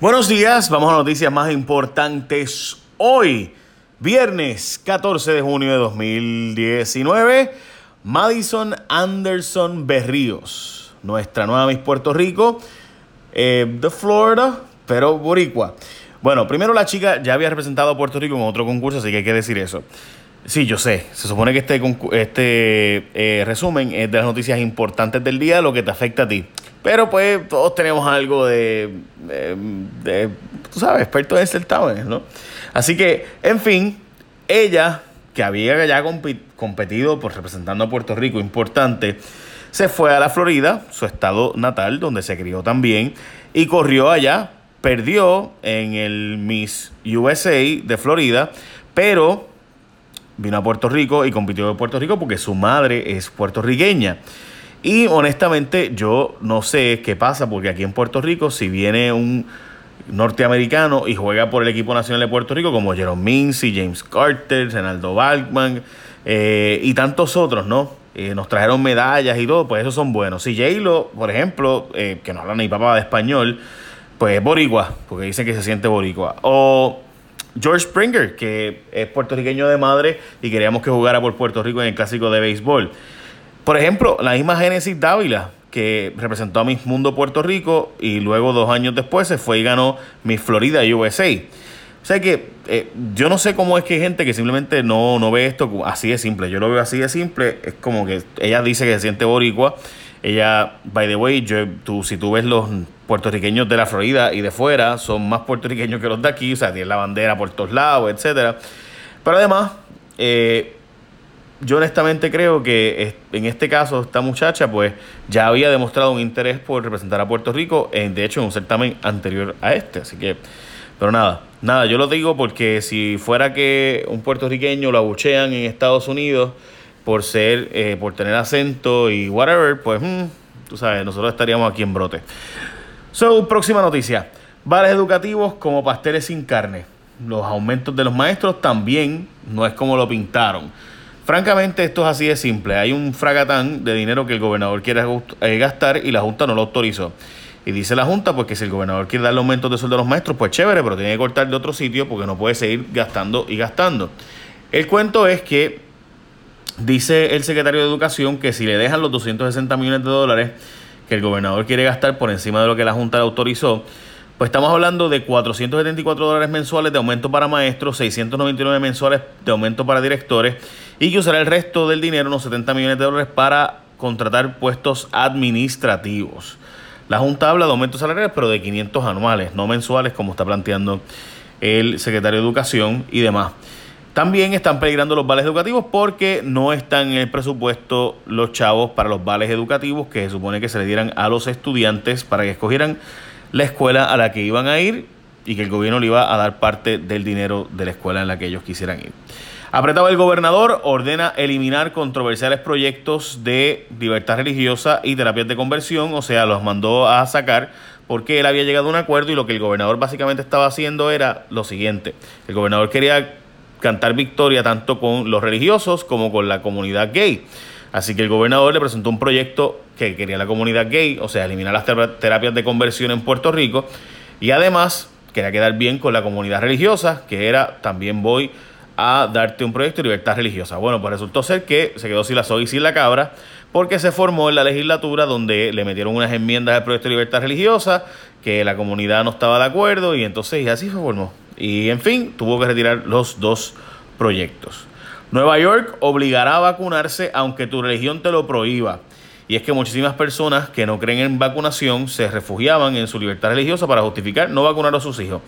Buenos días, vamos a noticias más importantes hoy, viernes 14 de junio de 2019. Madison Anderson Berríos, nuestra nueva Miss Puerto Rico, eh, de Florida, pero boricua. Bueno, primero la chica ya había representado a Puerto Rico en otro concurso, así que hay que decir eso. Sí, yo sé. Se supone que este, este eh, resumen es de las noticias importantes del día, lo que te afecta a ti. Pero pues todos tenemos algo de, de, tú sabes, expertos en certámenes, ¿no? Así que, en fin, ella, que había ya competido por representando a Puerto Rico, importante, se fue a la Florida, su estado natal, donde se crió también, y corrió allá, perdió en el Miss USA de Florida, pero vino a Puerto Rico y compitió en Puerto Rico porque su madre es puertorriqueña. Y honestamente yo no sé qué pasa porque aquí en Puerto Rico si viene un norteamericano y juega por el equipo nacional de Puerto Rico como Jerome Mincy, James Carter, Renaldo Balkman eh, y tantos otros, ¿no? Eh, nos trajeron medallas y todo, pues esos son buenos. Si J-Lo, por ejemplo, eh, que no habla ni papá de español, pues es boricua, porque dice que se siente boricua. O George Springer, que es puertorriqueño de madre y queríamos que jugara por Puerto Rico en el clásico de béisbol. Por ejemplo, la misma Genesis Dávila, que representó a Miss Mundo Puerto Rico y luego dos años después se fue y ganó Miss Florida USA. O sea que eh, yo no sé cómo es que hay gente que simplemente no, no ve esto así de simple. Yo lo veo así de simple. Es como que ella dice que se siente boricua. Ella, by the way, yo, tú, si tú ves los puertorriqueños de la Florida y de fuera, son más puertorriqueños que los de aquí. O sea, tienen la bandera por todos lados, etcétera. Pero además, eh, yo honestamente creo que en este caso esta muchacha pues ya había demostrado un interés por representar a Puerto Rico, en, de hecho en un certamen anterior a este, así que, pero nada, nada, yo lo digo porque si fuera que un puertorriqueño lo abuchean en Estados Unidos por ser, eh, por tener acento y whatever, pues mm, tú sabes, nosotros estaríamos aquí en brote. So, próxima noticia, bares educativos como pasteles sin carne. Los aumentos de los maestros también no es como lo pintaron. Francamente, esto es así de simple. Hay un fragatán de dinero que el gobernador quiere eh, gastar y la Junta no lo autorizó. Y dice la Junta, pues que si el gobernador quiere darle aumento de sueldo a los maestros, pues chévere, pero tiene que cortar de otro sitio porque no puede seguir gastando y gastando. El cuento es que dice el secretario de Educación que si le dejan los 260 millones de dólares que el gobernador quiere gastar por encima de lo que la Junta le autorizó, pues estamos hablando de 474 dólares mensuales de aumento para maestros, 699 mensuales de aumento para directores y que usará el resto del dinero, unos 70 millones de dólares, para contratar puestos administrativos. La Junta habla de aumentos salariales, pero de 500 anuales, no mensuales, como está planteando el secretario de Educación y demás. También están peligrando los vales educativos porque no están en el presupuesto los chavos para los vales educativos que se supone que se le dieran a los estudiantes para que escogieran la escuela a la que iban a ir y que el gobierno le iba a dar parte del dinero de la escuela en la que ellos quisieran ir. Apretado el gobernador, ordena eliminar controversiales proyectos de libertad religiosa y terapias de conversión, o sea, los mandó a sacar porque él había llegado a un acuerdo y lo que el gobernador básicamente estaba haciendo era lo siguiente. El gobernador quería cantar victoria tanto con los religiosos como con la comunidad gay. Así que el gobernador le presentó un proyecto que quería la comunidad gay, o sea, eliminar las terapias de conversión en Puerto Rico. Y además quería quedar bien con la comunidad religiosa, que era también voy a darte un proyecto de libertad religiosa. Bueno, pues resultó ser que se quedó sin la soga y sin la cabra, porque se formó en la legislatura donde le metieron unas enmiendas al proyecto de libertad religiosa, que la comunidad no estaba de acuerdo, y entonces así se formó. Y en fin, tuvo que retirar los dos proyectos. Nueva York obligará a vacunarse aunque tu religión te lo prohíba. Y es que muchísimas personas que no creen en vacunación se refugiaban en su libertad religiosa para justificar no vacunar a sus hijos.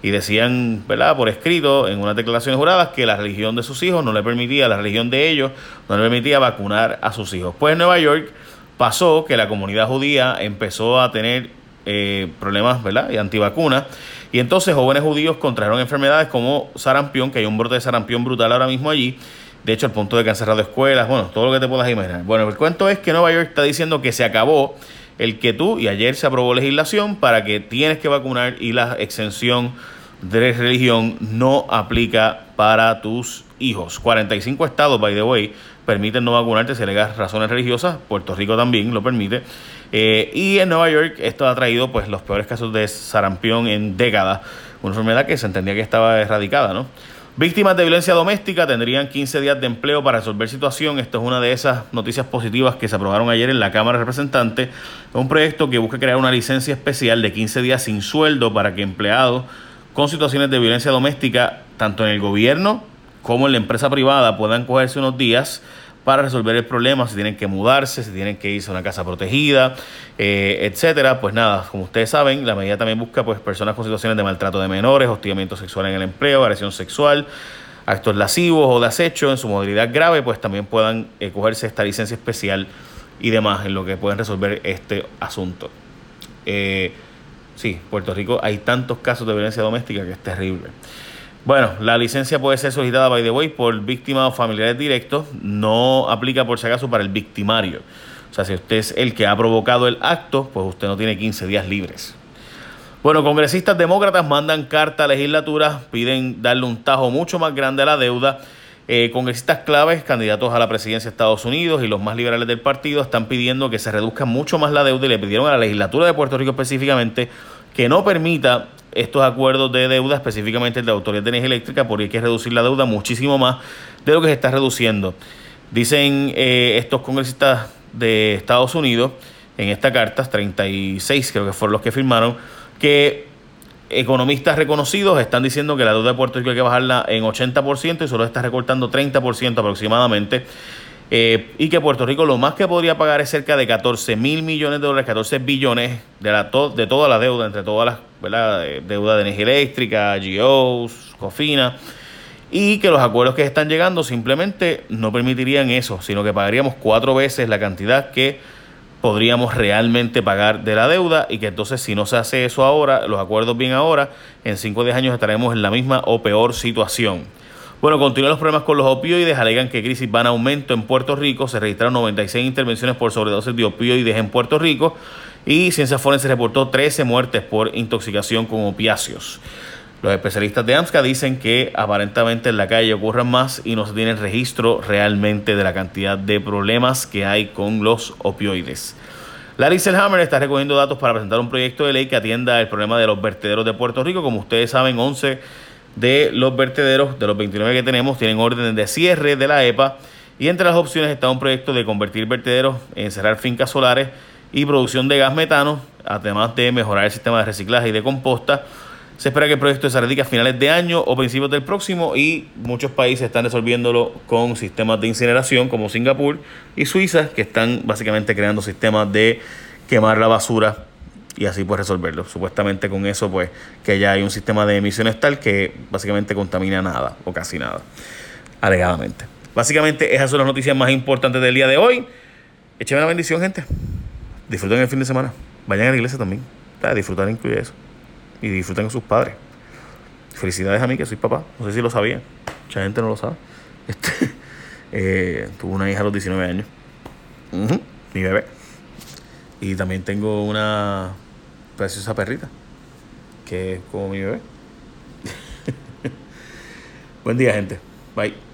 Y decían, ¿verdad?, por escrito en unas declaraciones juradas que la religión de sus hijos no le permitía, la religión de ellos no le permitía vacunar a sus hijos. Pues en Nueva York pasó que la comunidad judía empezó a tener eh, problemas, ¿verdad?, y antivacunas. Y entonces jóvenes judíos contrajeron enfermedades como sarampión, que hay un brote de sarampión brutal ahora mismo allí de hecho, al punto de que han cerrado escuelas, bueno, todo lo que te puedas imaginar. Bueno, el cuento es que Nueva York está diciendo que se acabó el que tú, y ayer se aprobó legislación para que tienes que vacunar y la exención de religión no aplica para tus hijos. 45 estados, by the way, permiten no vacunarte si alegas razones religiosas. Puerto Rico también lo permite. Eh, y en Nueva York esto ha traído pues los peores casos de sarampión en décadas, una enfermedad que se entendía que estaba erradicada, ¿no? Víctimas de violencia doméstica tendrían 15 días de empleo para resolver situación. Esto es una de esas noticias positivas que se aprobaron ayer en la Cámara de Representantes. Es un proyecto que busca crear una licencia especial de 15 días sin sueldo para que empleados con situaciones de violencia doméstica, tanto en el gobierno como en la empresa privada, puedan cogerse unos días para resolver el problema, si tienen que mudarse, si tienen que irse a una casa protegida, eh, etcétera. Pues nada, como ustedes saben, la medida también busca pues personas con situaciones de maltrato de menores, hostigamiento sexual en el empleo, agresión sexual, actos lascivos o de acecho en su modalidad grave, pues también puedan eh, cogerse esta licencia especial y demás en lo que pueden resolver este asunto. Eh, sí, Puerto Rico hay tantos casos de violencia doméstica que es terrible. Bueno, la licencia puede ser solicitada, by the way, por víctimas o familiares directos. No aplica, por si acaso, para el victimario. O sea, si usted es el que ha provocado el acto, pues usted no tiene 15 días libres. Bueno, congresistas demócratas mandan carta a la legislatura, piden darle un tajo mucho más grande a la deuda. Eh, congresistas claves, candidatos a la presidencia de Estados Unidos y los más liberales del partido están pidiendo que se reduzca mucho más la deuda y le pidieron a la legislatura de Puerto Rico específicamente que no permita estos acuerdos de deuda, específicamente el de Autoridad de Energía Eléctrica, porque hay que reducir la deuda muchísimo más de lo que se está reduciendo. Dicen eh, estos congresistas de Estados Unidos en esta carta, 36 creo que fueron los que firmaron, que economistas reconocidos están diciendo que la deuda de Puerto Rico hay que bajarla en 80% y solo está recortando 30% aproximadamente. Eh, y que Puerto Rico lo más que podría pagar es cerca de 14 mil millones de dólares, 14 billones de, la de toda la deuda, entre todas las ¿verdad? deuda de energía eléctrica, GOs, COFINA, y que los acuerdos que están llegando simplemente no permitirían eso, sino que pagaríamos cuatro veces la cantidad que podríamos realmente pagar de la deuda y que entonces si no se hace eso ahora, los acuerdos bien ahora, en 5 o 10 años estaremos en la misma o peor situación. Bueno, continúan los problemas con los opioides, alegan que crisis van a aumento en Puerto Rico, se registraron 96 intervenciones por sobredosis de opioides en Puerto Rico y Ciencia Forense reportó 13 muertes por intoxicación con opiáceos. Los especialistas de AMSCA dicen que aparentemente en la calle ocurren más y no se tiene registro realmente de la cantidad de problemas que hay con los opioides. Larry Selhammer está recogiendo datos para presentar un proyecto de ley que atienda el problema de los vertederos de Puerto Rico. Como ustedes saben, 11 de los vertederos, de los 29 que tenemos, tienen órdenes de cierre de la EPA y entre las opciones está un proyecto de convertir vertederos en cerrar fincas solares y producción de gas metano, además de mejorar el sistema de reciclaje y de composta. Se espera que el proyecto se radique a finales de año o principios del próximo y muchos países están resolviéndolo con sistemas de incineración como Singapur y Suiza, que están básicamente creando sistemas de quemar la basura y así pues resolverlo. Supuestamente con eso pues que ya hay un sistema de emisiones tal que básicamente contamina nada o casi nada, alegadamente. Básicamente esas son las noticias más importantes del día de hoy. Écheme la bendición, gente. Disfruten el fin de semana. Vayan a la iglesia también. Disfrutar incluye eso. Y disfruten con sus padres. Felicidades a mí que soy papá. No sé si lo sabían. Mucha gente no lo sabe. Este, eh, tuve una hija a los 19 años. mi bebé. Y también tengo una preciosa perrita, que es como mi bebé. Buen día, gente. Bye.